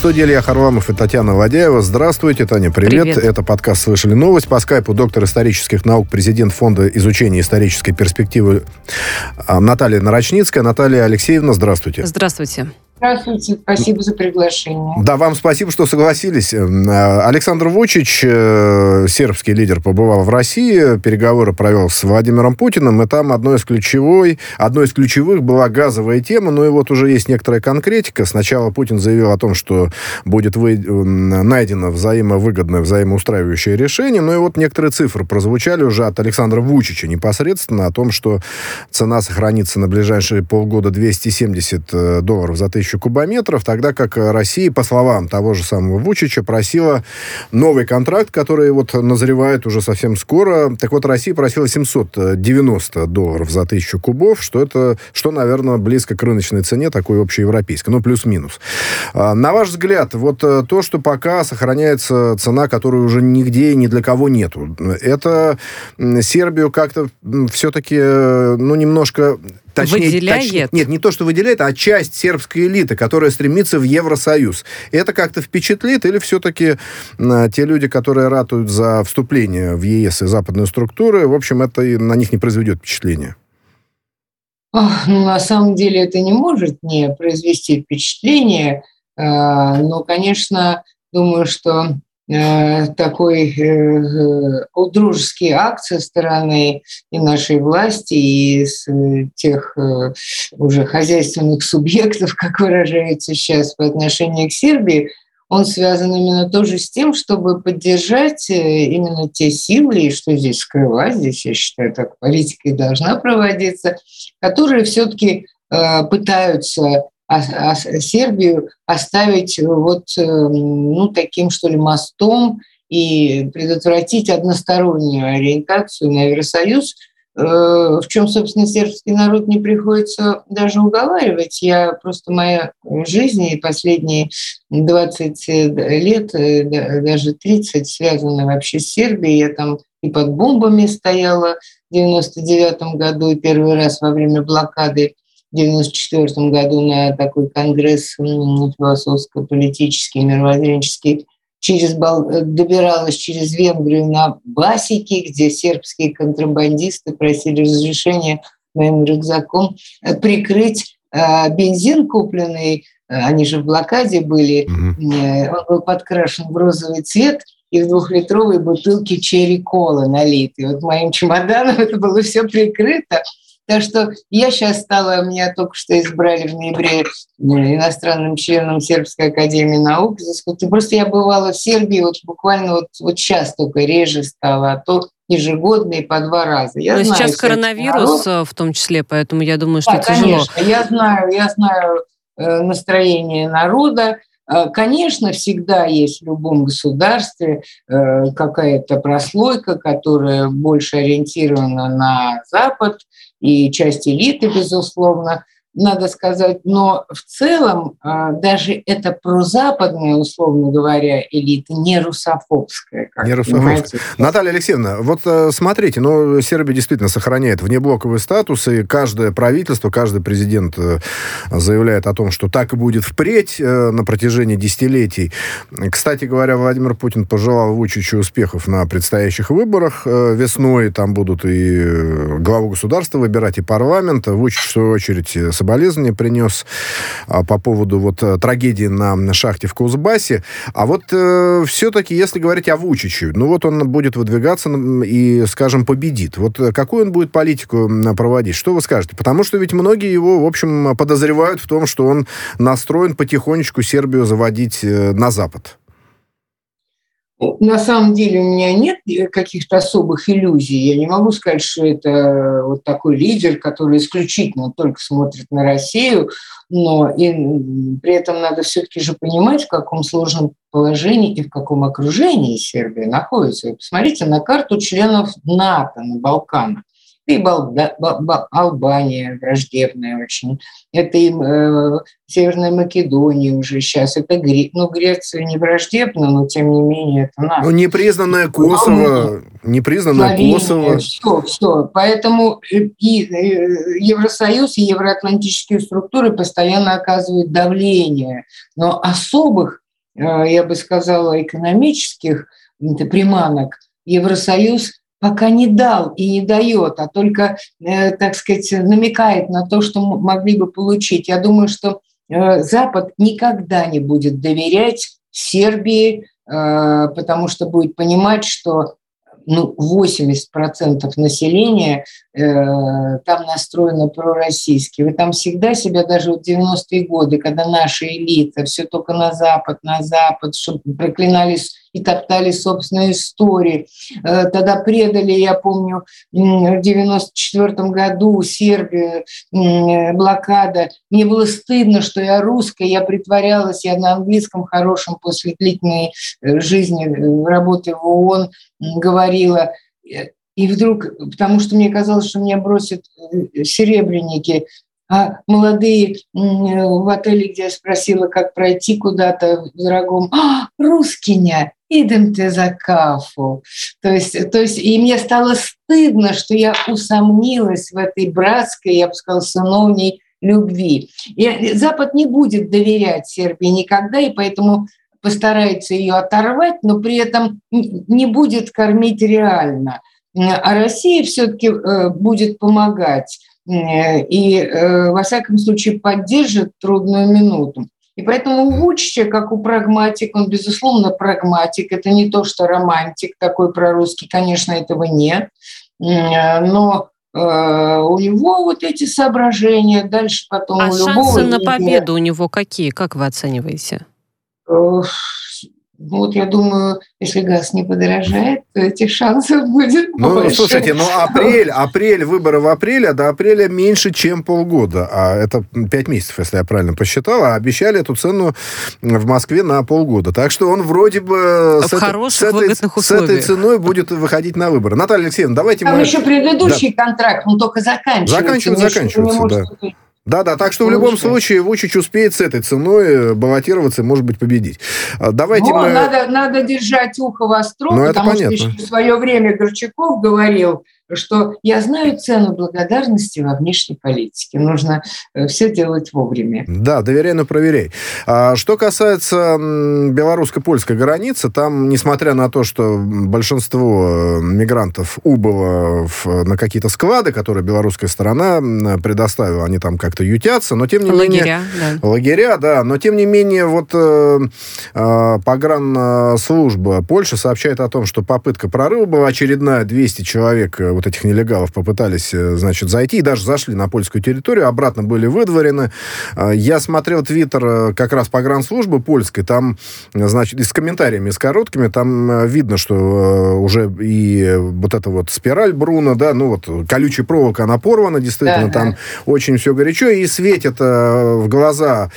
студии Илья Харламов и Татьяна Ладяева. Здравствуйте, Таня, привет. привет. Это подкаст «Слышали новость». По скайпу доктор исторических наук, президент Фонда изучения исторической перспективы а, Наталья Нарочницкая. Наталья Алексеевна, здравствуйте. Здравствуйте. Здравствуйте, спасибо за приглашение. Да, вам спасибо, что согласились. Э, Александр Вучич, э, сербский лидер, побывал в России, переговоры провел с Владимиром Путиным, и там одной из, ключевой, одной из ключевых была газовая тема, ну и вот уже есть некоторая конкретика. Сначала Путин заявил о том, что будет вы... найдено взаимовыгодное, взаимоустраивающее решение, ну и вот некоторые цифры прозвучали уже от Александра Вучича непосредственно о том, что цена сохранится на ближайшие полгода 270 э, долларов за тысячу кубометров, тогда как Россия, по словам того же самого Вучича, просила новый контракт, который вот назревает уже совсем скоро. Так вот, Россия просила 790 долларов за тысячу кубов, что это, что, наверное, близко к рыночной цене, такой общеевропейской, ну, плюс-минус. А, на ваш взгляд, вот э, то, что пока сохраняется цена, которой уже нигде и ни для кого нету, это Сербию как-то все-таки, э, ну, немножко Точнее, выделяет? Точнее, нет, не то, что выделяет, а часть сербской элиты, которая стремится в Евросоюз. Это как-то впечатлит или все-таки э, те люди, которые ратуют за вступление в ЕС и западные структуры, в общем, это на них не произведет впечатления? Ох, ну, на самом деле это не может не произвести впечатление, э, но, конечно, думаю, что такой э, э, дружеский акт со стороны и нашей власти, и тех уже хозяйственных субъектов, как выражается сейчас, по отношению к Сербии, он связан именно тоже с тем, чтобы поддержать именно те силы, и что здесь скрывать, здесь, я считаю, так политика и должна проводиться, которые все-таки пытаются а, а Сербию оставить вот э, ну, таким, что ли, мостом и предотвратить одностороннюю ориентацию на Евросоюз, э, в чем, собственно, сербский народ не приходится даже уговаривать. Я просто моя жизнь и последние 20 лет, э, даже 30, связаны вообще с Сербией. Я там и под бомбами стояла в 99 году, и первый раз во время блокады 1994 году на такой конгресс философско-политический, мировоззренческий, через, добиралась через Венгрию на Басики, где сербские контрабандисты просили разрешения моим рюкзаком э, прикрыть э, бензин купленный, они же в блокаде были, mm-hmm. он был подкрашен в розовый цвет, и в двухлитровой бутылке черри-кола налитой. Вот моим чемоданом это было все прикрыто. Так что я сейчас стала, меня только что избрали в ноябре э, иностранным членом Сербской академии наук. И просто я бывала в Сербии вот буквально вот, вот сейчас только реже стала, а то ежегодно и по два раза. Я Но знаю, сейчас коронавирус народ. в том числе, поэтому я думаю, что да, тяжело. Конечно, я знаю, я знаю э, настроение народа. Э, конечно, всегда есть в любом государстве какая-то прослойка, которая больше ориентирована на Запад, и часть элиты, безусловно, надо сказать, но в целом а, даже это прозападная, условно говоря, элита, не русофобская. Как не русофобская. Наталья Алексеевна, вот э, смотрите, ну, Сербия действительно сохраняет внеблоковый статус, и каждое правительство, каждый президент э, заявляет о том, что так и будет впредь э, на протяжении десятилетий. Кстати говоря, Владимир Путин пожелал Вучичу успехов на предстоящих выборах весной. Там будут и главу государства выбирать, и парламент. Вучич, в свою очередь, соболезнования принес а, по поводу вот э, трагедии на шахте в Кузбассе. А вот э, все-таки, если говорить о Вучиче, ну вот он будет выдвигаться и, скажем, победит. Вот э, какую он будет политику проводить? Что вы скажете? Потому что ведь многие его, в общем, подозревают в том, что он настроен потихонечку Сербию заводить э, на Запад. На самом деле у меня нет каких-то особых иллюзий. Я не могу сказать, что это вот такой лидер, который исключительно только смотрит на Россию, но и при этом надо все-таки же понимать, в каком сложном положении и в каком окружении Сербия находится. посмотрите на карту членов НАТО на Балканах и Албания враждебная очень, это и э, Северная Македония уже сейчас, это Гре... ну, Греция не враждебна, но тем не менее это надо. Ну, непризнанное Коsovo, непризнанное Коsovo. Все, все. Поэтому и э, Евросоюз, и евроатлантические структуры постоянно оказывают давление, но особых я бы сказала, экономических приманок Евросоюз пока не дал и не дает, а только, так сказать, намекает на то, что могли бы получить. Я думаю, что Запад никогда не будет доверять Сербии, потому что будет понимать, что ну, 80% населения э, там настроено пророссийски. Вы там всегда себя, даже в 90-е годы, когда наша элита, все только на Запад, на Запад, чтобы проклинались и топтали собственные истории. Э, тогда предали, я помню, в 94 году Сербию, блокада. Мне было стыдно, что я русская, я притворялась, я на английском хорошем после длительной э, жизни, э, работы в ООН говорила. И вдруг, потому что мне казалось, что меня бросят серебряники, а молодые в отеле, где я спросила, как пройти куда-то в дорогом, а, русскиня, идемте за кафу. То есть, то есть, и мне стало стыдно, что я усомнилась в этой братской, я бы сказала, сыновней любви. И Запад не будет доверять Сербии никогда, и поэтому постарается ее оторвать, но при этом не будет кормить реально. А Россия все-таки э, будет помогать э, и, э, во всяком случае, поддержит трудную минуту. И поэтому у Вучича, как у прагматик, он, безусловно, прагматик. Это не то, что романтик такой прорусский, конечно, этого нет. Но э, у него вот эти соображения, дальше потом а у любого... шансы на победу у него какие? Как вы оцениваете? Ну, вот я думаю, если газ не подорожает, то этих шансов будет ну, больше. Слушайте, ну апрель, апрель, выборы в апреле, а до апреля меньше, чем полгода. А это пять месяцев, если я правильно посчитал. А обещали эту цену в Москве на полгода. Так что он вроде бы с, хороших, этой, с, этой, с этой ценой будет выходить на выборы. Наталья Алексеевна, давайте Там мы... еще предыдущий да. контракт, он только заканчивается. Заканчивается, заканчивается, да. Да-да, так что в любом случае Вучич успеет с этой ценой э, баллотироваться и, может быть, победить. А, давайте Но мы... надо, надо держать ухо востро, ну, потому что еще в свое время Горчаков говорил, что я знаю цену благодарности во внешней политике. Нужно э, все делать вовремя. Да, доверяй, но проверяй. А, что касается белорусско-польской границы, там, несмотря на то, что большинство э, мигрантов убыло в, на какие-то склады, которые белорусская сторона предоставила, они там как-то ютятся, но тем не лагеря, менее... Да. Лагеря, да. Но тем не менее, вот э, э, погранслужба Польши сообщает о том, что попытка прорыва была очередная, 200 человек э, вот этих нелегалов попытались, э, значит, зайти и даже зашли на польскую территорию, обратно были выдворены. А, я смотрел твиттер э, как раз погранслужбы польской, там, значит, и с комментариями, с короткими, там э, видно, что уже и вот эта вот спираль Бруно, да, ну вот колючая проволока, она порвана, действительно, да, там очень все горячо, и светит в глаза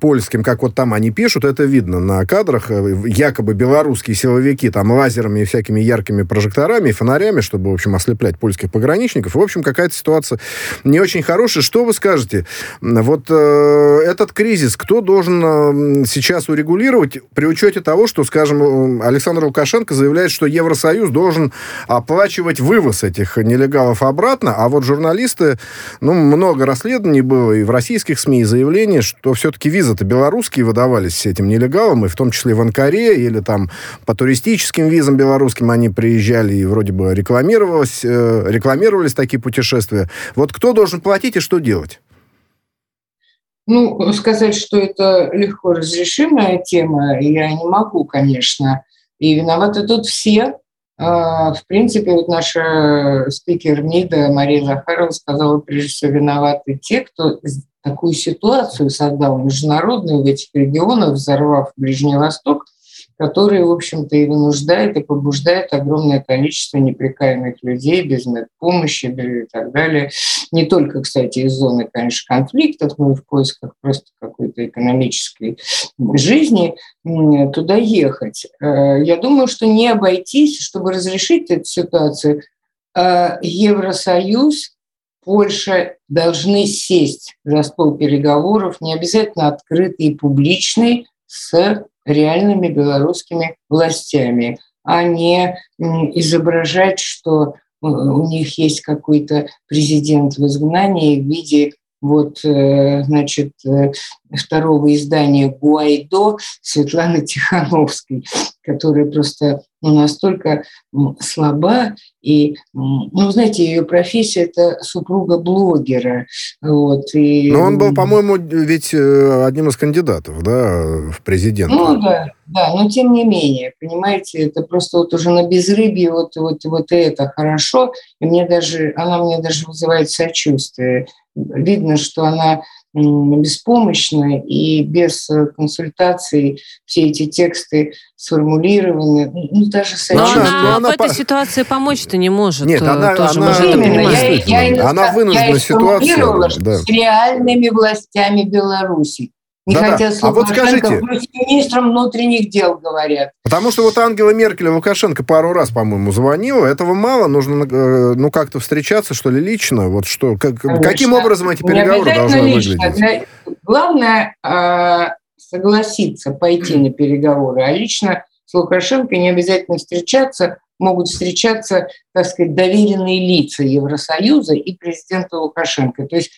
польским, как вот там они пишут, это видно на кадрах, якобы белорусские силовики там лазерами и всякими яркими прожекторами и фонарями, чтобы, в общем, ослеплять польских пограничников. В общем, какая-то ситуация не очень хорошая. Что вы скажете? Вот э, этот кризис, кто должен э, сейчас урегулировать при учете того, что, скажем, Александр Лукашенко заявляет, что Евросоюз должен оплачивать вывоз этих нелегалов обратно, а вот журналисты, ну, много расследований было и в российских СМИ, и заявления, что все-таки визы-то белорусские выдавались этим нелегалам, и в том числе в Анкаре, или там по туристическим визам белорусским они приезжали и вроде бы рекламировалось рекламировались, э, рекламировались такие путешествия. Вот кто должен платить и что делать? Ну, сказать, что это легко разрешимая тема, я не могу, конечно. И виноваты тут все. А, в принципе, вот наша спикер МИДа Мария Захарова сказала, прежде всего, виноваты те, кто такую ситуацию создал международную в этих регионах, взорвав Ближний Восток – который, в общем-то, и вынуждает, и побуждает огромное количество неприкаянных людей без помощи и так далее. Не только, кстати, из зоны, конечно, конфликтов, но и в поисках просто какой-то экономической жизни туда ехать. Э, я думаю, что не обойтись, чтобы разрешить эту ситуацию, э, Евросоюз Польша должны сесть за стол переговоров, не обязательно открытый и публичный, с реальными белорусскими властями, а не изображать, что э, у них есть какой-то президент в изгнании в виде вот, э, значит, э, второго издания «Гуайдо» Светланы Тихановской, которая просто ну, настолько слаба. И, ну, знаете, ее профессия – это супруга блогера. Вот, и... Но он был, по-моему, ведь э, одним из кандидатов, да, в президенты. Ну, да, да, но тем не менее, понимаете, это просто вот уже на безрыбье вот, вот, вот это хорошо. И мне даже, она мне даже вызывает сочувствие. Видно, что она беспомощна, и без э, консультаций все эти тексты сформулированы, ну, даже с Но она, но она в этой по... ситуации помочь-то не может. Нет, она, тоже она, именно, я, я, я, она вынуждена ситуацию. Да. С реальными властями Беларуси. Не да, хотят да. А вот скажите, министром внутренних дел говорят. Потому что вот Ангела Меркель Лукашенко пару раз, по-моему, звонила. Этого мало. Нужно э, ну как-то встречаться, что ли, лично. Вот что, как, каким образом эти переговоры должны лично. выглядеть? Главное э, согласиться пойти на переговоры. А лично с Лукашенко не обязательно встречаться. Могут встречаться, так сказать, доверенные лица Евросоюза и президента Лукашенко. То есть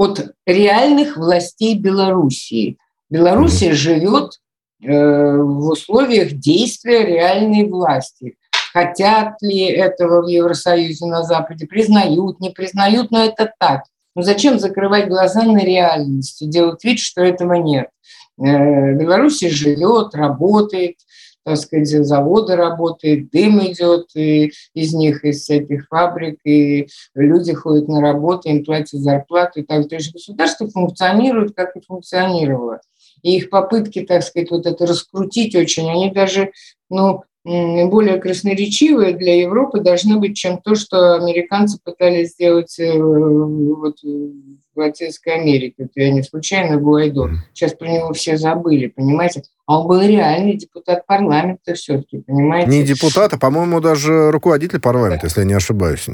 от реальных властей Белоруссии. Белоруссия живет э, в условиях действия реальной власти. Хотят ли этого в Евросоюзе на Западе, признают, не признают, но это так. Но зачем закрывать глаза на реальность и делать вид, что этого нет? Э, Белоруссия живет, работает, так сказать, заводы работают, дым идет и из них, из этих фабрик, и люди ходят на работу, им платят зарплату и так То есть государство функционирует, как и функционировало. И их попытки, так сказать, вот это раскрутить очень, они даже, ну, более красноречивые для Европы должны быть, чем то, что американцы пытались сделать э, вот, в Латинской Америке. Это я не случайно Гуайдо. Сейчас про него все забыли, понимаете? А он был реальный депутат парламента все-таки, понимаете? Не депутат, а, по-моему, даже руководитель парламента, если я не ошибаюсь.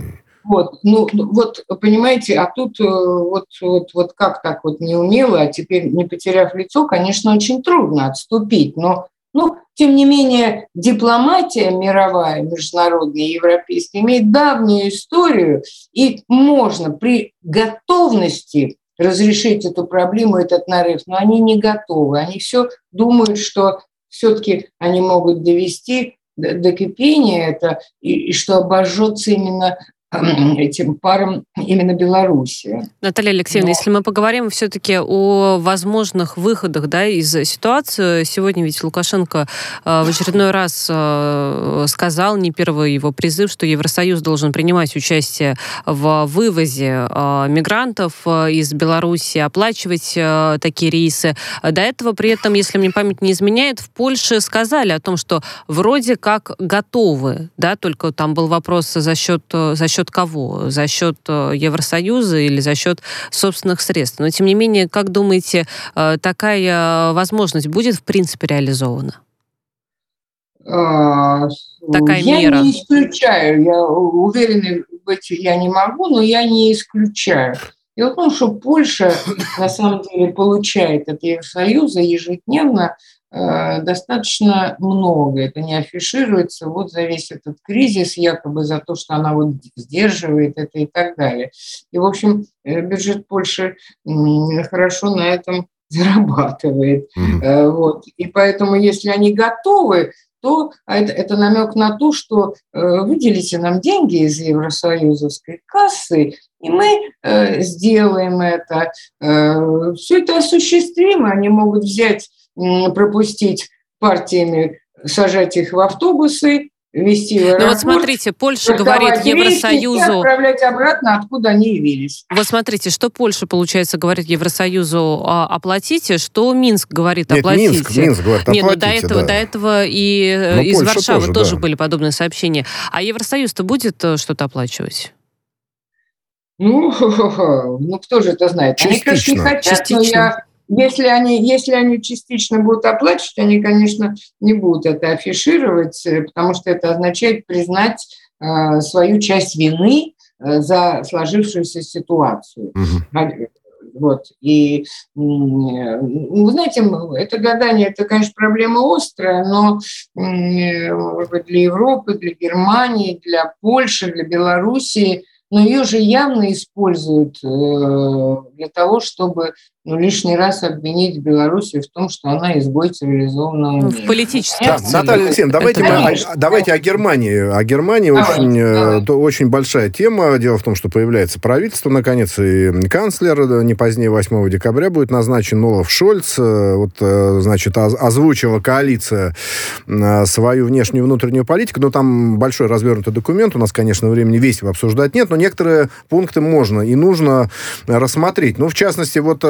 Вот, ну, ну, вот, понимаете, а тут э, вот, вот, вот как так вот неумело, а теперь не потеряв лицо, конечно, очень трудно отступить, но тем не менее, дипломатия мировая, международная, европейская, имеет давнюю историю, и можно при готовности разрешить эту проблему, этот нарыв, но они не готовы. Они все думают, что все-таки они могут довести до кипения это, и, и что обожжется именно этим парам именно Беларуси. Наталья Алексеевна, Но... если мы поговорим все-таки о возможных выходах да, из ситуации, сегодня ведь Лукашенко э, в очередной раз э, сказал, не первый его призыв, что Евросоюз должен принимать участие в вывозе э, мигрантов из Беларуси, оплачивать такие рейсы. До этого при этом, если мне память не изменяет, в Польше сказали о том, что вроде как готовы, да, только там был вопрос за счет, за счет счет кого? За счет э, Евросоюза или за счет собственных средств? Но, тем не менее, как думаете, э, такая возможность будет, в принципе, реализована? А, такая я мера? Я не исключаю. Я уверена быть я не могу, но я не исключаю. Дело в том, что Польша на самом деле получает от Евросоюза ежедневно достаточно много. Это не афишируется вот за весь этот кризис, якобы за то, что она вот сдерживает это и так далее. И, в общем, э, бюджет Польши хорошо на этом зарабатывает. Mm-hmm. Вот. И поэтому, если они готовы, то это, это намек на то, что э, выделите нам деньги из Евросоюзовской кассы, и мы э, сделаем это. Э, все это осуществимо. Они могут взять пропустить партиями, сажать их в автобусы, вести в аэропорт. Ну вот смотрите, Польша говорит Евросоюзу... И отправлять обратно, откуда они явились. Вот смотрите, что Польша, получается, говорит Евросоюзу а, оплатите, что Минск говорит Нет, оплатите. Минск, Минск говорит оплатите, Нет, ну до этого, да. до этого и э, Но из Польша Варшавы тоже, тоже да. были подобные сообщения. А Евросоюз-то будет э, что-то оплачивать? Ну, ну, кто же это знает? Частично. Они, конечно, не хотят, Частично. но я если они, если они частично будут оплачивать, они, конечно, не будут это афишировать, э, потому что это означает признать э, свою часть вины э, за сложившуюся ситуацию. Угу. Вот. И, вы знаете, это гадание, это, конечно, проблема острая, но для Европы, для Германии, для Польши, для Белоруссии – но ее же явно используют для того, чтобы ну, лишний раз обвинить Белоруссию в том, что она изгой цивилизованного мира. В политическом. Да, Наталья Алексеевна, давайте, мы, о, давайте о Германии. О Германии давайте, очень, э, давайте. очень большая тема. Дело в том, что появляется правительство, наконец, и канцлер э, не позднее 8 декабря будет назначен Олаф Шольц. Э, вот, значит, озвучила коалиция свою внешнюю и внутреннюю политику, но там большой развернутый документ. У нас, конечно, времени весь его обсуждать нет, но некоторые пункты можно и нужно рассмотреть. Ну, в частности, вот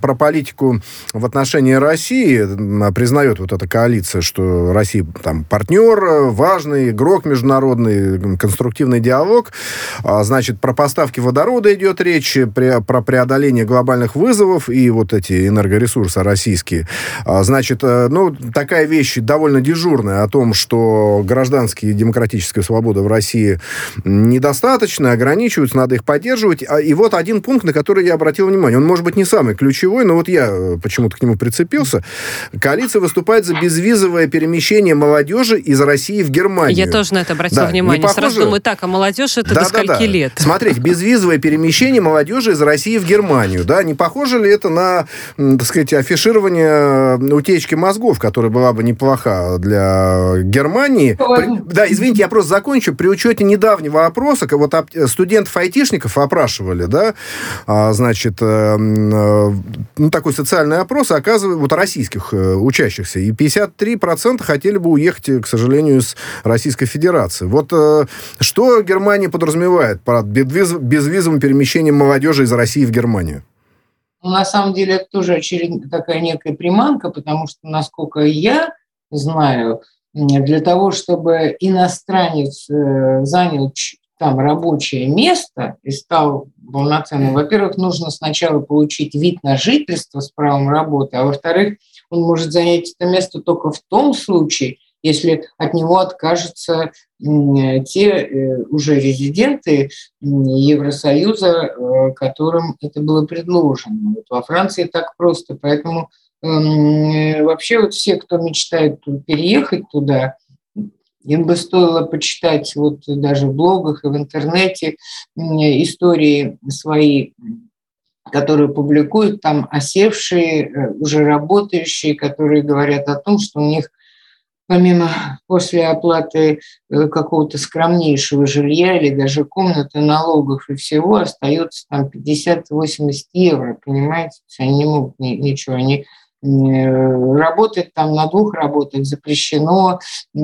про политику в отношении России признает вот эта коалиция, что Россия там партнер, важный игрок международный, конструктивный диалог. А, значит, про поставки водорода идет речь, про преодоление глобальных вызовов и вот эти энергоресурсы российские. А, значит, э, ну, такая вещь довольно дежурная о том, что гражданские и демократическая свобода в России недостаточно, ограничиваются, надо их поддерживать. А, и вот один пункт, на который я обратил внимание. Он, может быть, не самый ключевой, но вот я э, почему-то к нему прицепился. Коалиция выступает за безвизовое перемещение молодежи из России в Германию. Я тоже на это обратил да, внимание. Похоже... Сразу думаю, так, а молодежь это да, до скольки да, да. лет? Смотрите, безвизовое перемещение молодежи из России в Германию. Да, не похоже ли это на, так сказать, афиширование э, утечки мозгов, которая была бы неплоха для Германии? При... Да, извините, я просто закончу. При учете недавнего опроса, вот студентов-айтишников опрашивали, да, а, значит, э, ну, такой социальный опрос, оказывает, вот российских э, учащихся, и 53% хотели бы уехать, к сожалению, из Российской Федерации. Вот э, что Германия подразумевает под безвизовым перемещением молодежи из России в Германию? Ну, на самом деле, это тоже очередная такая некая приманка, потому что, насколько я знаю, для того, чтобы иностранец э, занял там рабочее место и стал полноценным, во-первых, нужно сначала получить вид на жительство с правом работы, а во-вторых, он может занять это место только в том случае, если от него откажутся те э, уже резиденты Евросоюза, э, которым это было предложено. Вот во Франции так просто, поэтому эм, вообще вот все, кто мечтает переехать туда, им бы стоило почитать вот даже в блогах и в интернете истории свои, которые публикуют там осевшие, э, уже работающие, которые говорят о том, что у них помимо после оплаты э, какого-то скромнейшего жилья или даже комнаты, налогов и всего, остается там 50-80 евро, понимаете? Они не могут ничего, они работать там на двух работах запрещено. Э,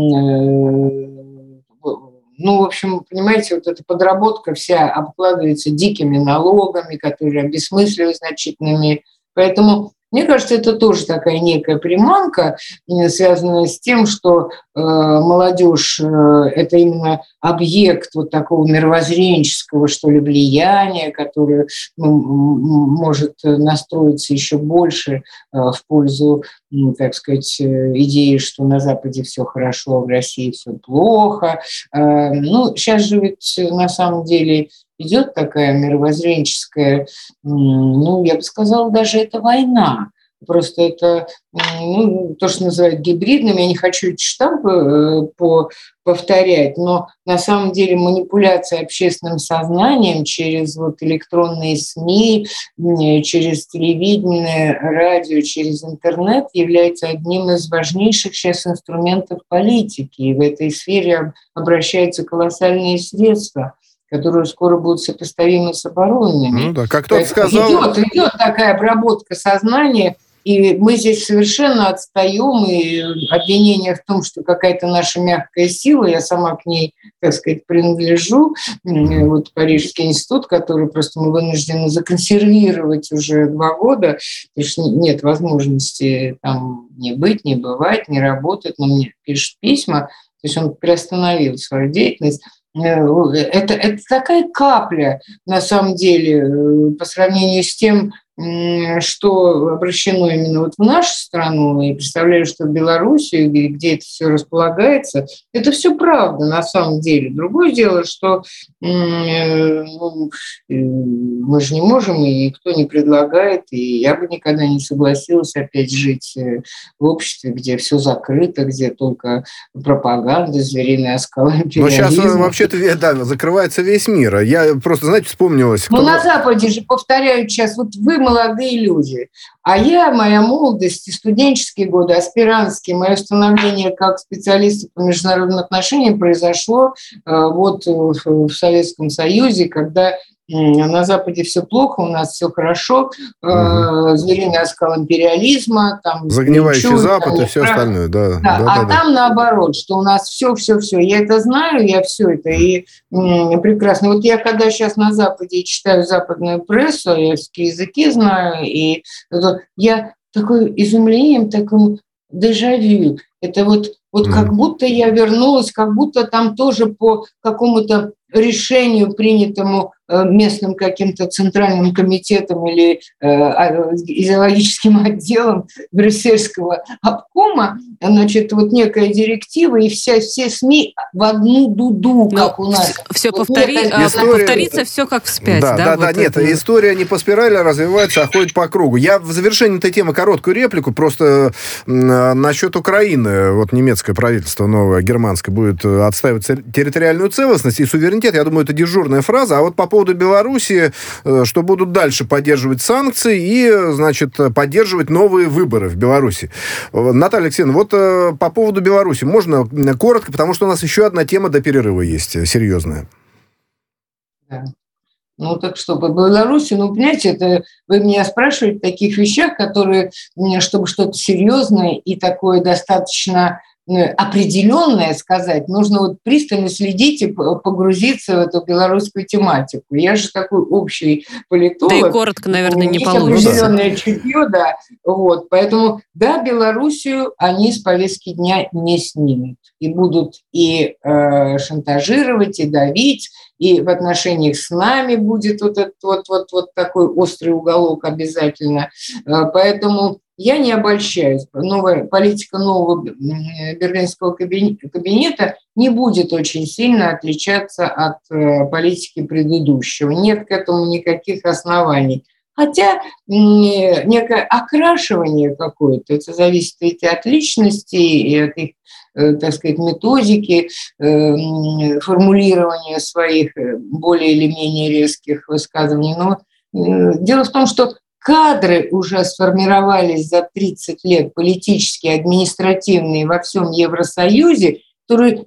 ну, в общем, понимаете, вот эта подработка вся обкладывается дикими налогами, которые обесмысливают значительными. Поэтому мне кажется, это тоже такая некая приманка, связанная с тем, что э, молодежь э, это именно объект вот такого мировоззренческого, что ли, влияния, которое ну, может настроиться еще больше э, в пользу, так сказать, идеи, что на Западе все хорошо, а в России все плохо. Ну, сейчас же ведь на самом деле идет такая мировоззренческая, ну, я бы сказала, даже это война. Просто это ну, то, что называют гибридным. Я не хочу эти штампы э, по, повторять, но на самом деле манипуляция общественным сознанием через вот электронные СМИ, через телевидение, радио, через интернет является одним из важнейших сейчас инструментов политики. И в этой сфере обращаются колоссальные средства – которые скоро будут сопоставимы с оборонными. Ну да, как тот сказал... Идет, идет такая обработка сознания, и мы здесь совершенно отстаем, и обвинение в том, что какая-то наша мягкая сила, я сама к ней, так сказать, принадлежу, вот Парижский институт, который просто мы вынуждены законсервировать уже два года, потому что нет возможности там не быть, не бывать, не работать, но мне пишут письма, то есть он приостановил свою деятельность. Э, это, это такая капля, на самом деле, э, по сравнению с тем, что обращено именно вот в нашу страну, и представляю, что в Белоруссию, где это все располагается, это все правда на самом деле. Другое дело, что э, ну, э, мы же не можем, и никто не предлагает, и я бы никогда не согласилась опять жить э, в обществе, где все закрыто, где только пропаганда, звериный оскал Но сейчас вообще-то да, закрывается весь мир. Я просто, знаете, вспомнилась... Ну, на Западе же повторяют сейчас, вот вы молодые люди. А я, моя молодость и студенческие годы, аспирантские, мое становление как специалиста по международным отношениям произошло вот в Советском Союзе, когда на Западе все плохо, у нас все хорошо, угу. звериный оскал империализма, там загнивающий ничего, Запад там, и все прав... остальное, да. да, да а да, там да. наоборот, что у нас все, все, все. Я это знаю, я все это и м, прекрасно. Вот я когда сейчас на Западе читаю западную прессу, я все языки знаю, и я такой изумлением, таким дежавю. Это вот, вот mm. как будто я вернулась, как будто там тоже по какому-то решению, принятому Э, местным каким-то центральным комитетом или э, а, идеологическим отделом брюссельского обкома, значит, вот некая директива, и вся, все СМИ в одну дуду, ну, как Но у нас. Все вот повтори, некая... история... повторится все как вспять, да? Да, да, вот да нет, это... история не по спирали развивается, а ходит по кругу. Я в завершении этой темы короткую реплику, просто насчет Украины, вот немецкое правительство новое, германское, будет отстаивать территориальную целостность и суверенитет, я думаю, это дежурная фраза, а вот по поводу поводу Беларуси, э, что будут дальше поддерживать санкции и, значит, поддерживать новые выборы в Беларуси. Э, Наталья Алексеевна, вот э, по поводу Беларуси можно коротко, потому что у нас еще одна тема до перерыва есть, серьезная. Да. Ну, так что по Беларуси, ну, понимаете, это вы меня спрашиваете о таких вещах, которые, чтобы что-то серьезное и такое достаточно определенное сказать, нужно вот пристально следить и погрузиться в эту белорусскую тематику. Я же такой общий политолог. Да и коротко, наверное, не получится. определенное чутье, да. Вот. Поэтому, да, Белоруссию они с повестки дня не снимут. И будут и э, шантажировать, и давить, и в отношениях с нами будет вот этот вот, вот, вот такой острый уголок обязательно. Э, поэтому я не обольщаюсь. Новая политика нового берлинского кабинета не будет очень сильно отличаться от э, политики предыдущего. Нет к этому никаких оснований. Хотя некое окрашивание какое-то, это зависит ведь от личности и от их, э, так сказать, методики э, формулирования своих более или менее резких высказываний. Но дело в том, что кадры уже сформировались за 30 лет, политические, административные во всем Евросоюзе, которые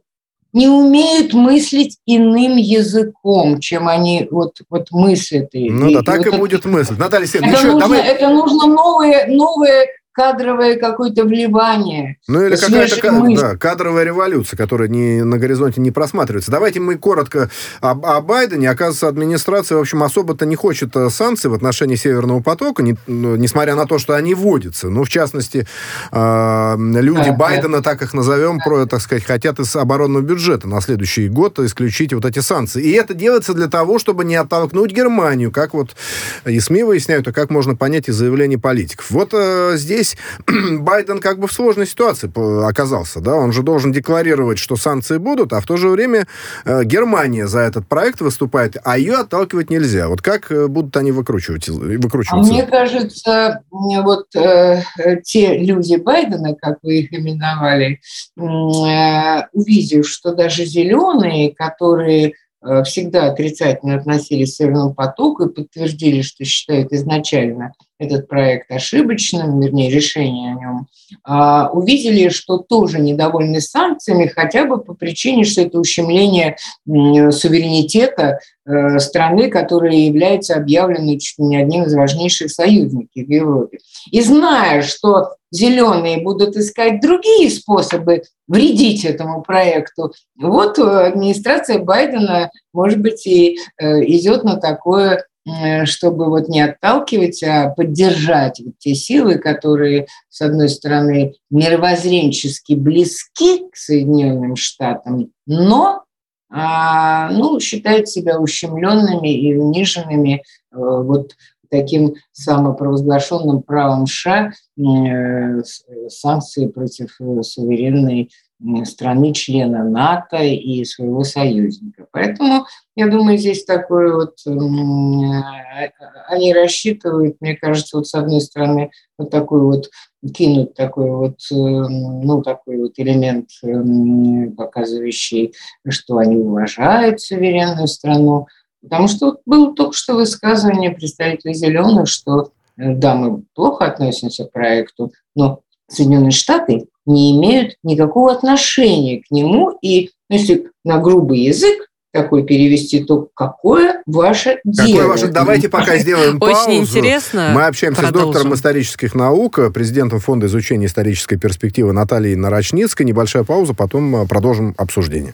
не умеют мыслить иным языком, чем они вот, вот мыслят. Ну и, да, так и, вот и будет мысль. Наталья Алексеевна, это, нужно, давай... это нужно новые, новые кадровое какое-то вливание. Ну или какая-то да, кадровая революция, которая не, на горизонте не просматривается. Давайте мы коротко об, о Байдене. Оказывается, администрация, в общем, особо-то не хочет э, санкций в отношении Северного потока, не, ну, несмотря на то, что они вводятся. Ну, в частности, э, люди да, Байдена, да. так их назовем, про, так сказать, хотят из оборонного бюджета на следующий год исключить вот эти санкции. И это делается для того, чтобы не оттолкнуть Германию, как вот и СМИ выясняют, а как можно понять из заявлений политиков. Вот э, здесь здесь Байден как бы в сложной ситуации оказался, да, он же должен декларировать, что санкции будут, а в то же время э, Германия за этот проект выступает, а ее отталкивать нельзя. Вот как э, будут они выкручивать, выкручиваться? Мне кажется, вот э, те люди Байдена, как вы их именовали, э, увидев, что даже зеленые, которые э, всегда отрицательно относились к Северному потоку и подтвердили, что считают изначально этот проект ошибочным, вернее, решение о нем, а, увидели, что тоже недовольны санкциями, хотя бы по причине, что это ущемление суверенитета э, страны, которая является объявленной чуть ли не одним из важнейших союзников в Европе. И зная, что зеленые будут искать другие способы вредить этому проекту, вот администрация Байдена, может быть, и э, идет на такое Э, чтобы вот не отталкивать, а поддержать вот те силы, которые, с одной стороны, мировоззренчески близки к Соединенным Штатам, но а, ну, считают себя ущемленными и униженными э, вот таким самопровозглашенным правом США э, санкции против суверенной страны-члена НАТО и своего союзника. Поэтому, я думаю, здесь такой вот, они рассчитывают, мне кажется, вот с одной стороны, вот такой вот, кинуть такой вот, ну, такой вот элемент, показывающий, что они уважают суверенную страну, Потому что было только что высказывание представителей зеленых, что да, мы плохо относимся к проекту, но Соединенные Штаты не имеют никакого отношения к нему. И ну, если на грубый язык такой перевести, то какое ваше какое дело? Ваше... Давайте пока сделаем паузу. Очень интересно. Мы общаемся Продолжим. с доктором исторических наук, президентом Фонда изучения исторической перспективы Натальей Нарочницкой. Небольшая пауза, потом э, продолжим обсуждение.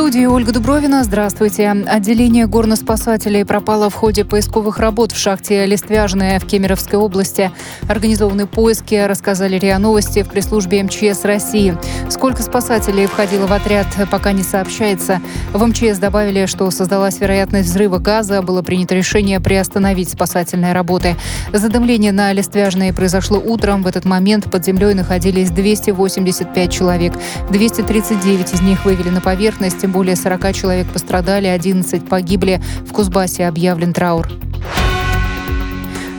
студии Ольга Дубровина. Здравствуйте. Отделение горноспасателей пропало в ходе поисковых работ в шахте Листвяжная в Кемеровской области. Организованы поиски, рассказали РИА Новости в пресс-службе МЧС России. Сколько спасателей входило в отряд, пока не сообщается. В МЧС добавили, что создалась вероятность взрыва газа. Было принято решение приостановить спасательные работы. Задымление на Листвяжной произошло утром. В этот момент под землей находились 285 человек. 239 из них вывели на поверхность более 40 человек пострадали, 11 погибли. В Кузбассе объявлен траур.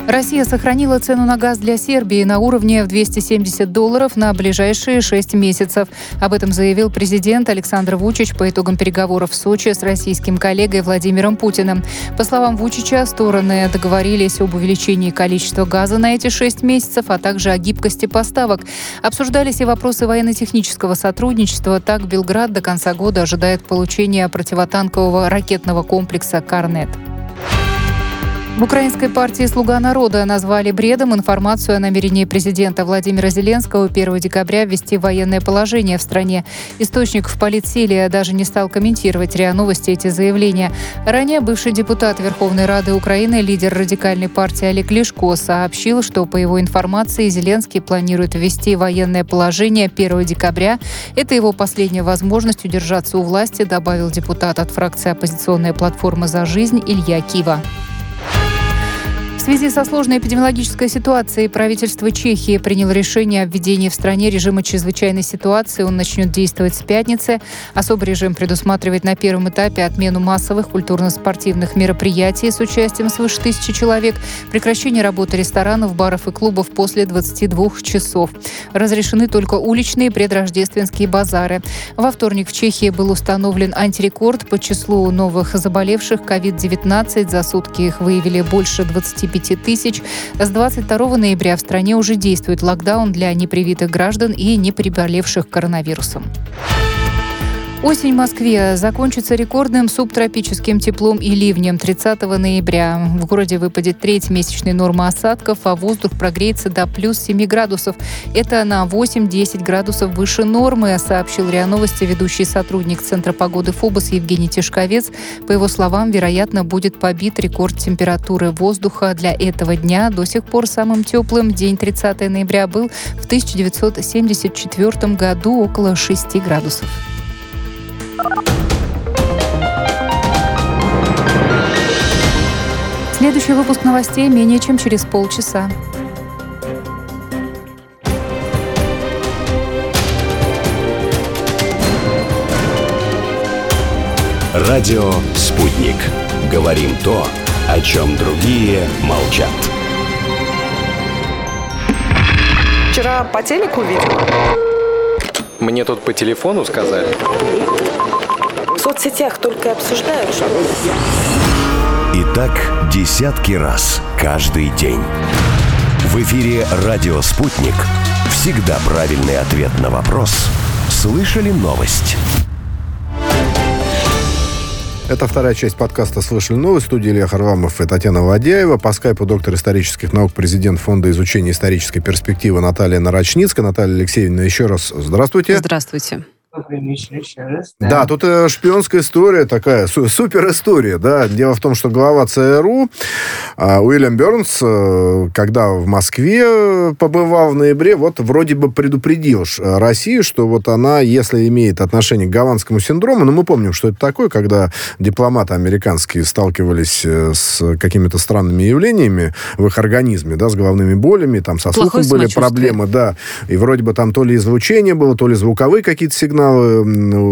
Россия сохранила цену на газ для Сербии на уровне в 270 долларов на ближайшие 6 месяцев. Об этом заявил президент Александр Вучич по итогам переговоров в Сочи с российским коллегой Владимиром Путиным. По словам Вучича, стороны договорились об увеличении количества газа на эти 6 месяцев, а также о гибкости поставок. Обсуждались и вопросы военно-технического сотрудничества. Так, Белград до конца года ожидает получения противотанкового ракетного комплекса «Карнет». В украинской партии «Слуга народа» назвали бредом информацию о намерении президента Владимира Зеленского 1 декабря ввести военное положение в стране. Источник в политсиле даже не стал комментировать РИА Новости эти заявления. Ранее бывший депутат Верховной Рады Украины, лидер радикальной партии Олег Лешко сообщил, что по его информации Зеленский планирует ввести военное положение 1 декабря. Это его последняя возможность удержаться у власти, добавил депутат от фракции «Оппозиционная платформа за жизнь» Илья Кива. В связи со сложной эпидемиологической ситуацией правительство Чехии приняло решение о введении в стране режима чрезвычайной ситуации. Он начнет действовать с пятницы. Особый режим предусматривает на первом этапе отмену массовых культурно-спортивных мероприятий с участием свыше тысячи человек, прекращение работы ресторанов, баров и клубов после 22 часов. Разрешены только уличные предрождественские базары. Во вторник в Чехии был установлен антирекорд по числу новых заболевших COVID-19. За сутки их выявили больше 25 25 тысяч. С 22 ноября в стране уже действует локдаун для непривитых граждан и не приболевших коронавирусом. Осень в Москве закончится рекордным субтропическим теплом и ливнем 30 ноября. В городе выпадет треть месячной нормы осадков, а воздух прогреется до плюс 7 градусов. Это на 8-10 градусов выше нормы, сообщил РИА Новости ведущий сотрудник Центра погоды ФОБОС Евгений Тишковец. По его словам, вероятно, будет побит рекорд температуры воздуха для этого дня. До сих пор самым теплым день 30 ноября был в 1974 году около 6 градусов. Следующий выпуск новостей менее чем через полчаса. Радио «Спутник». Говорим то, о чем другие молчат. Вчера по телеку видела. Мне тут по телефону сказали. В соцсетях только обсуждают, что... И так десятки раз каждый день. В эфире «Радио Спутник». Всегда правильный ответ на вопрос. Слышали новость? Это вторая часть подкаста «Слышали новость». В студии Илья Харламов и Татьяна Владяева. По скайпу доктор исторических наук, президент Фонда изучения исторической перспективы Наталья Нарочницкая. Наталья Алексеевна, еще раз здравствуйте. Здравствуйте. Еще раз. Да, да тут э, шпионская история такая, су- супер история, да. Дело в том, что глава ЦРУ э, Уильям Бернс, э, когда в Москве побывал в ноябре, вот вроде бы предупредил Россию, что вот она, если имеет отношение к гаванскому синдрому, ну мы помним, что это такое, когда дипломаты американские сталкивались э, с какими-то странными явлениями в их организме, да, с головными болями, там со слухом были проблемы, да, и вроде бы там то ли излучение было, то ли звуковые какие-то сигналы сигналы,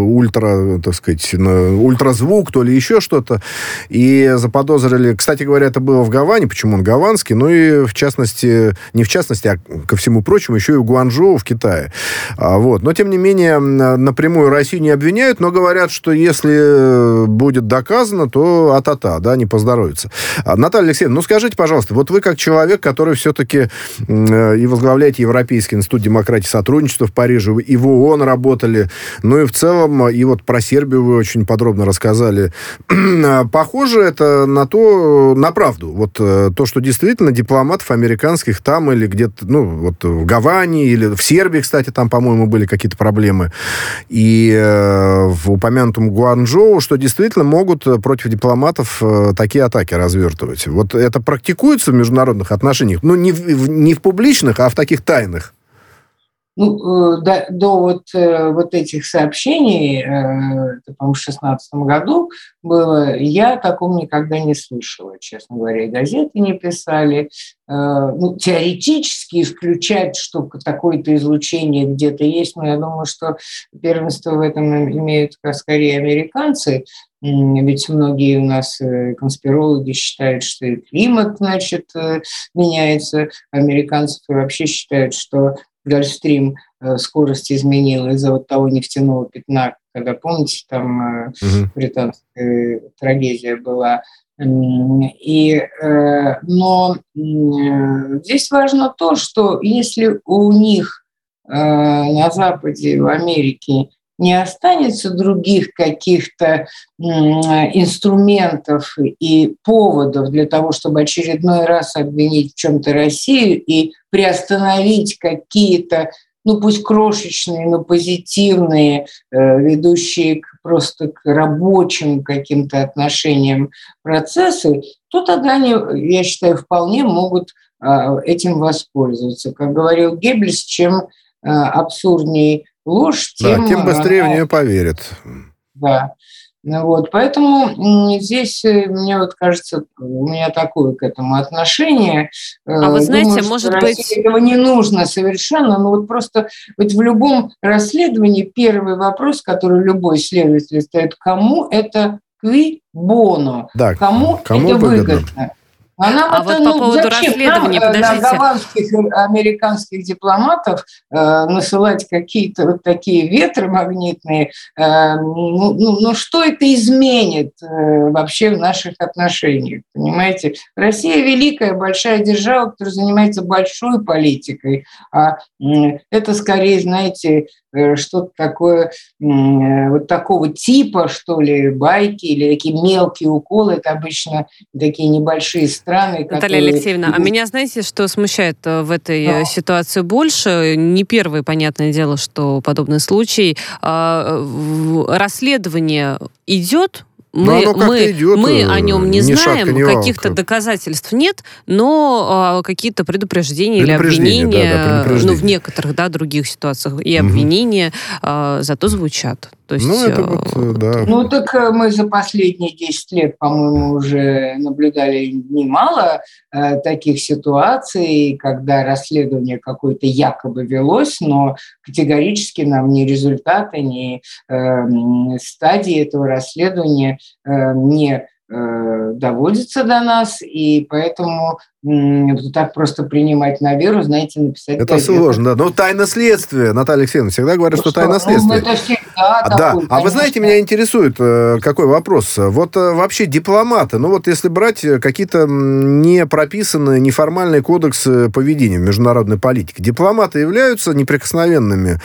ультра, так сказать, ультразвук, то ли еще что-то. И заподозрили... Кстати говоря, это было в Гаване, почему он гаванский, ну и в частности, не в частности, а ко всему прочему, еще и в Гуанчжоу в Китае. А, вот. Но, тем не менее, напрямую Россию не обвиняют, но говорят, что если будет доказано, то а-та-та, да, не поздоровится. А, Наталья Алексеевна, ну скажите, пожалуйста, вот вы как человек, который все-таки э, и возглавляете Европейский институт демократии и сотрудничества в Париже, и в ООН работали, ну и в целом, и вот про Сербию вы очень подробно рассказали. Похоже это на то, на правду. Вот э, то, что действительно дипломатов американских там или где-то, ну, вот в Гаване или в Сербии, кстати, там, по-моему, были какие-то проблемы. И э, в упомянутом Гуанчжоу, что действительно могут против дипломатов такие атаки развертывать. Вот это практикуется в международных отношениях? Ну, не в, не в публичных, а в таких тайных. Ну, э, до, до вот, э, вот этих сообщений, э, это, по-моему, в 2016 году было, я о таком никогда не слышала, честно говоря, и газеты не писали. Ну, теоретически исключать, что такое-то излучение где-то есть, но я думаю, что первенство в этом имеют скорее американцы, ведь многие у нас конспирологи считают, что и климат, значит, меняется. Американцы вообще считают, что Гольфстрим э, скорость изменил из-за вот того нефтяного пятна, когда, помните, там угу. британская трагедия была. И, э, но здесь важно то, что если у них на Западе, в Америке, не останется других каких-то инструментов и поводов для того, чтобы очередной раз обвинить в чем-то Россию и приостановить какие-то, ну пусть крошечные, но позитивные, э, ведущие просто к рабочим каким-то отношениям процессы, то тогда они, я считаю, вполне могут а, этим воспользоваться. Как говорил Геббельс, чем а, абсурднее ложь, тем... Да, тем быстрее она, в нее поверят. Да. Ну вот, поэтому здесь, э, мне вот кажется, у меня такое к этому отношение. А вы знаете, Думаю, может быть... Этого не нужно совершенно, но вот просто вот в любом расследовании первый вопрос, который любой следователь ставит, кому это кви боно, да, кому, кому это выгодно. выгодно. А, нам а это, вот по ну, поводу расследования, нам, подождите. На гаванских американских дипломатов э, насылать какие-то вот такие ветры магнитные, э, ну, ну, ну что это изменит э, вообще в наших отношениях, понимаете? Россия великая, большая держава, которая занимается большой политикой, а э, это скорее, знаете, Э, что-то такое, э, вот такого типа, что ли, байки или такие мелкие уколы. Это обычно такие небольшие страны. Наталья которые... Алексеевна, а меня, знаете, что смущает э, в этой Но. ситуации больше? Не первый, понятное дело, что подобный случай. А, расследование идет, мы, мы, идет, мы о нем не знаем, каких-то доказательств нет, но а, какие-то предупреждения, или обвинения, да, да, ну, в некоторых да, других ситуациях, и обвинения угу. а, зато звучат. То есть, ну, это вот, э, да. Ну, так э, мы за последние 10 лет, по-моему, уже наблюдали немало э, таких ситуаций, когда расследование какое-то якобы велось, но категорически нам ни результаты, ни э, стадии этого расследования э, не Э, доводится до нас, и поэтому так просто принимать на веру, знаете, написать... Это сложно, да. Но тайна следствия, Наталья Алексеевна, всегда говорят, ну, что, что тайна ну, следствия. Ну, это всегда да. Такой, а вы знаете, меня интересует э, какой вопрос. Вот э, вообще дипломаты, ну вот если брать какие-то не прописанные неформальные кодексы поведения в международной политике, дипломаты являются неприкосновенными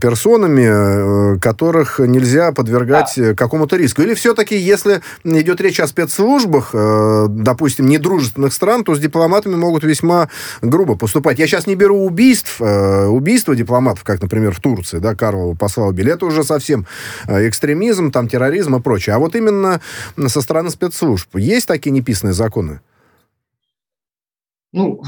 персонами, которых нельзя подвергать да. какому-то риску? Или все-таки, если идет речь о спецслужбах, э, допустим, недружественных стран, то с дипломатами могут весьма грубо поступать. Я сейчас не беру убийств, э, убийства дипломатов, как, например, в Турции, да, Карлова посла убили. Это уже совсем э, экстремизм, там, терроризм и прочее. А вот именно со стороны спецслужб есть такие неписанные законы? Ну,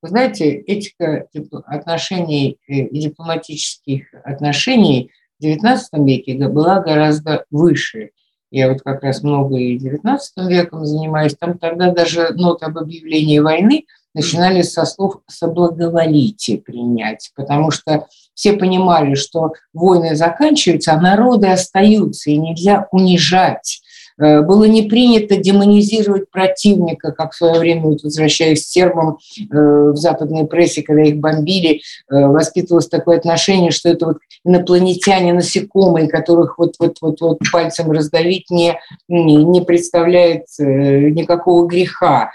вы знаете, этика отношений и дипломатических отношений в XIX веке была гораздо выше. Я вот как раз много и 19 веком занимаюсь. Там тогда даже ноты об объявлении войны начинали со слов «соблаговолите» принять, потому что все понимали, что войны заканчиваются, а народы остаются, и нельзя унижать было не принято демонизировать противника, как в свое время, вот, возвращаясь к сербам э, в западной прессе, когда их бомбили, э, воспитывалось такое отношение, что это вот инопланетяне, насекомые, которых вот-вот-вот пальцем раздавить не, не представляет никакого греха.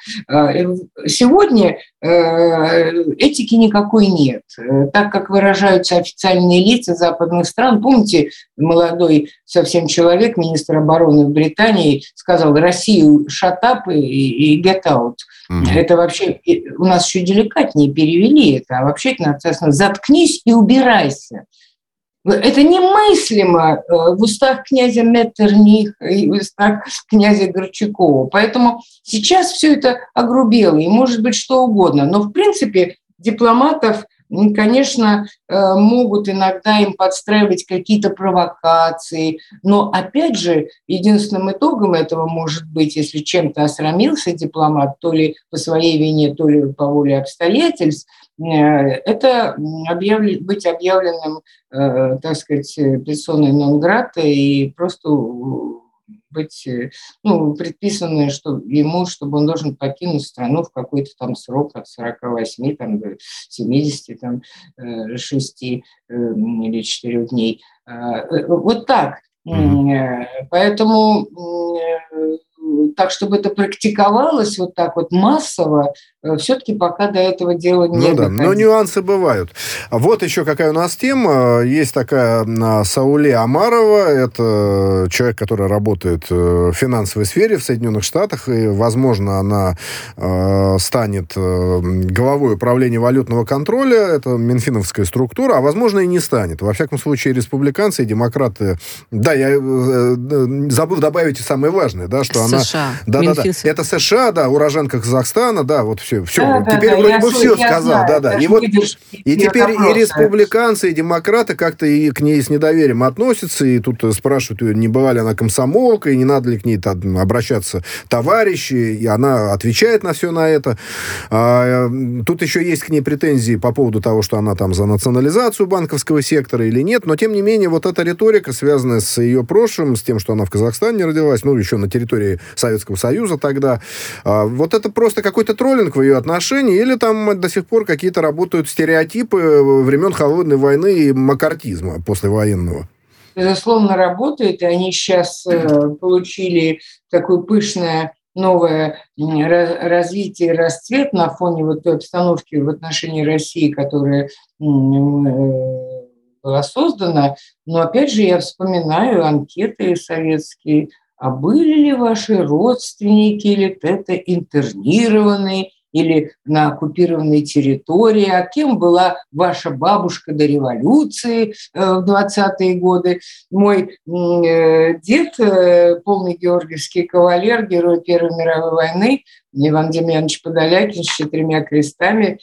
Сегодня этики никакой нет. Так как выражаются официальные лица западных стран, помните, молодой совсем человек, министр обороны в Британии, сказал Россию up и, и get out. Угу. Это вообще у нас еще деликатнее перевели это, а вообще это написано заткнись и убирайся. Это немыслимо э, в устах князя Меттерниха и в устах князя Горчакова. Поэтому сейчас все это огрубело, и может быть что угодно. Но, в принципе, дипломатов конечно, э, могут иногда им подстраивать какие-то провокации, но, опять же, единственным итогом этого может быть, если чем-то осрамился дипломат, то ли по своей вине, то ли по воле обстоятельств, э, это объявля... быть объявленным, э, так сказать, персоной нон-грата и просто быть э, ну, предписано, что ему, чтобы он должен покинуть страну в какой-то там срок от 48 там, до 70 там, 6 э, э, или 4 дней. А, вот так. Mm-hmm. Поэтому так, чтобы это практиковалось вот так вот массово, э, все-таки пока до этого дела не Ну да, но нюансы бывают. Вот еще какая у нас тема. Есть такая Сауле Амарова. Это человек, который работает э, в финансовой сфере в Соединенных Штатах. И, возможно, она э, станет главой управления валютного контроля. Это Минфиновская структура. А, возможно, и не станет. Во всяком случае, республиканцы и демократы... Да, я забыл добавить и самое важное, да, что она США. Да, да, да. Это США, да, уроженка Казахстана, да, вот все. все. Да, теперь да, вроде бы все сказал, знаю, да, да. И вот и теперь и республиканцы, и демократы как-то и к ней с недоверием относятся, и тут спрашивают ее, не бывали она комсомолка, и не надо ли к ней там, обращаться товарищи, и она отвечает на все на это. А, тут еще есть к ней претензии по поводу того, что она там за национализацию банковского сектора или нет, но тем не менее вот эта риторика, связанная с ее прошлым, с тем, что она в Казахстане родилась, ну, еще на территории Советского Союза тогда. А, вот это просто какой-то троллинг в ее отношении, или там до сих пор какие-то работают стереотипы времен Холодной войны и макартизма послевоенного? Безусловно, работает, и они сейчас э, получили такое пышное новое развитие и расцвет на фоне вот той обстановки в отношении России, которая э, была создана. Но опять же я вспоминаю анкеты советские, а были ли ваши родственники или это интернированные или на оккупированной территории, а кем была ваша бабушка до революции э, в 20-е годы. Мой э, дед, э, полный георгиевский кавалер, герой Первой мировой войны, Иван Демьянович Подолякин с четырьмя крестами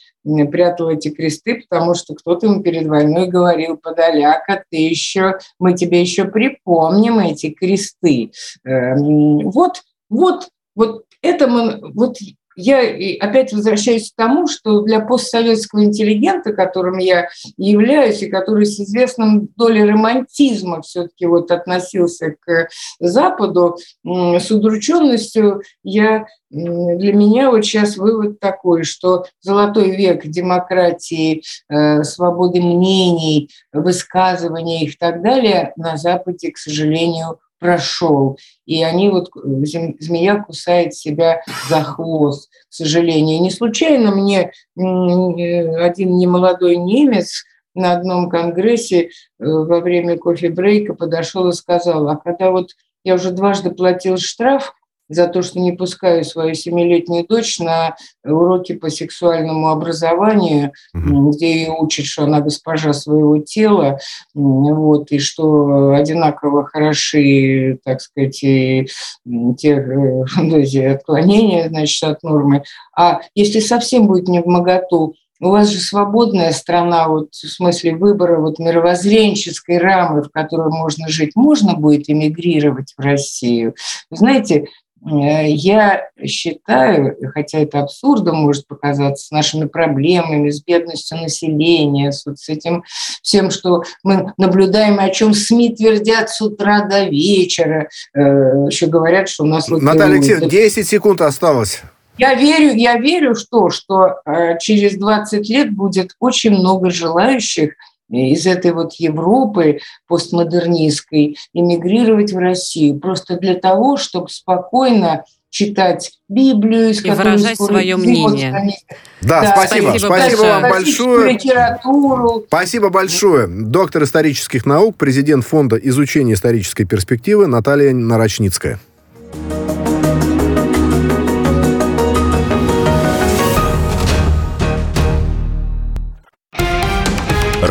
прятал эти кресты, потому что кто-то ему перед войной говорил, Подоляка, ты еще, мы тебе еще припомним эти кресты. Вот, вот, вот это мы, вот я опять возвращаюсь к тому, что для постсоветского интеллигента, которым я являюсь, и который с известным долей романтизма все-таки вот относился к Западу, с удрученностью я для меня вот сейчас вывод такой, что золотой век демократии, э, свободы мнений, высказывания и так далее на Западе, к сожалению, прошел. И они вот, змея кусает себя за хвост, к сожалению. Не случайно мне один немолодой немец на одном конгрессе э, во время кофе-брейка подошел и сказал, а когда вот я уже дважды платил штраф, за то, что не пускаю свою семилетнюю дочь на уроки по сексуальному образованию, mm-hmm. где ее учат, что она госпожа своего тела, вот, и что одинаково хороши, так сказать, и те э, отклонения, значит, от нормы. А если совсем будет не в моготу, у вас же свободная страна, вот в смысле выбора вот мировоззренческой рамы, в которой можно жить. Можно будет эмигрировать в Россию. Вы знаете, я считаю, хотя это абсурдом может показаться, с нашими проблемами, с бедностью населения, с, вот с этим всем, что мы наблюдаем, о чем СМИ твердят с утра до вечера. Э, еще говорят, что у нас... Наталья Алексеевна, 10 секунд осталось. Я верю, я верю в то, что э, через 20 лет будет очень много желающих из этой вот Европы постмодернистской эмигрировать в Россию просто для того, чтобы спокойно читать Библию, из и выражать свое мнение. Да, да спасибо. Спасибо, спасибо вам большое. Литературу. Спасибо большое. Доктор исторических наук, президент Фонда изучения исторической перспективы Наталья Нарочницкая.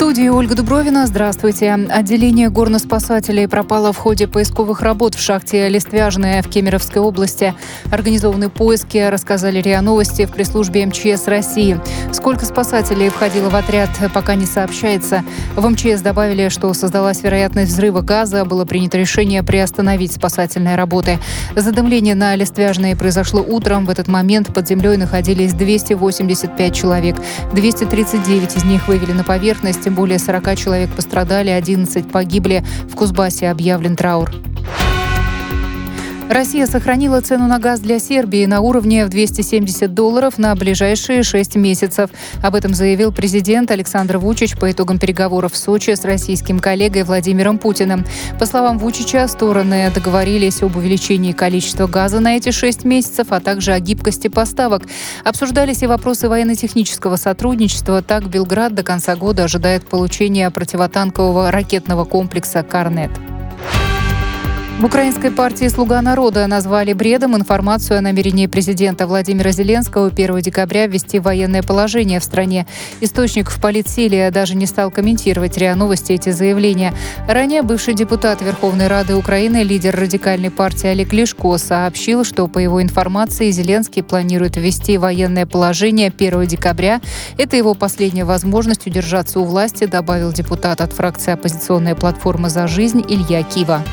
студии Ольга Дубровина. Здравствуйте. Отделение горноспасателей пропало в ходе поисковых работ в шахте Листвяжная в Кемеровской области. Организованы поиски, рассказали РИА Новости в пресс-службе МЧС России. Сколько спасателей входило в отряд, пока не сообщается. В МЧС добавили, что создалась вероятность взрыва газа. Было принято решение приостановить спасательные работы. Задымление на Листвяжной произошло утром. В этот момент под землей находились 285 человек. 239 из них вывели на поверхность более 40 человек пострадали, 11 погибли. В Кузбассе объявлен траур. Россия сохранила цену на газ для Сербии на уровне в 270 долларов на ближайшие шесть месяцев. Об этом заявил президент Александр Вучич по итогам переговоров в Сочи с российским коллегой Владимиром Путиным. По словам Вучича, стороны договорились об увеличении количества газа на эти шесть месяцев, а также о гибкости поставок. Обсуждались и вопросы военно-технического сотрудничества. Так, Белград до конца года ожидает получения противотанкового ракетного комплекса «Карнет». В украинской партии «Слуга народа» назвали бредом информацию о намерении президента Владимира Зеленского 1 декабря ввести военное положение в стране. Источник в политсиле даже не стал комментировать РИА Новости эти заявления. Ранее бывший депутат Верховной Рады Украины, лидер радикальной партии Олег Лешко сообщил, что по его информации Зеленский планирует ввести военное положение 1 декабря. Это его последняя возможность удержаться у власти, добавил депутат от фракции оппозиционная платформа «За жизнь» Илья Кива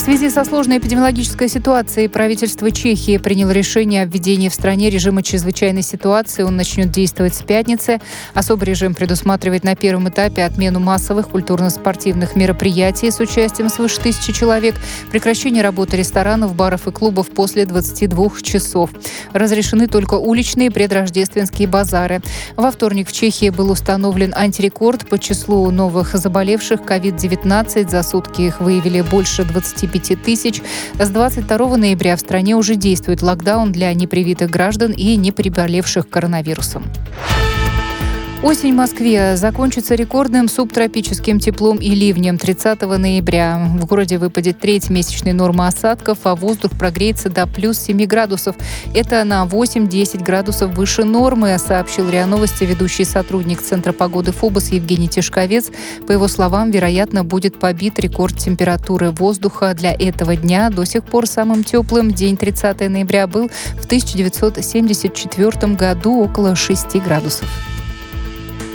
связи со сложной эпидемиологической ситуацией правительство Чехии приняло решение о введении в стране режима чрезвычайной ситуации. Он начнет действовать с пятницы. Особый режим предусматривает на первом этапе отмену массовых культурно-спортивных мероприятий с участием свыше тысячи человек, прекращение работы ресторанов, баров и клубов после 22 часов. Разрешены только уличные предрождественские базары. Во вторник в Чехии был установлен антирекорд по числу новых заболевших COVID-19. За сутки их выявили больше 25 5 тысяч. С 22 ноября в стране уже действует локдаун для непривитых граждан и не переболевших коронавирусом. Осень в Москве закончится рекордным субтропическим теплом и ливнем 30 ноября. В городе выпадет треть месячной нормы осадков, а воздух прогреется до плюс 7 градусов. Это на 8-10 градусов выше нормы, сообщил РИА Новости ведущий сотрудник Центра погоды ФОБОС Евгений Тишковец. По его словам, вероятно, будет побит рекорд температуры воздуха для этого дня. До сих пор самым теплым день 30 ноября был в 1974 году около 6 градусов.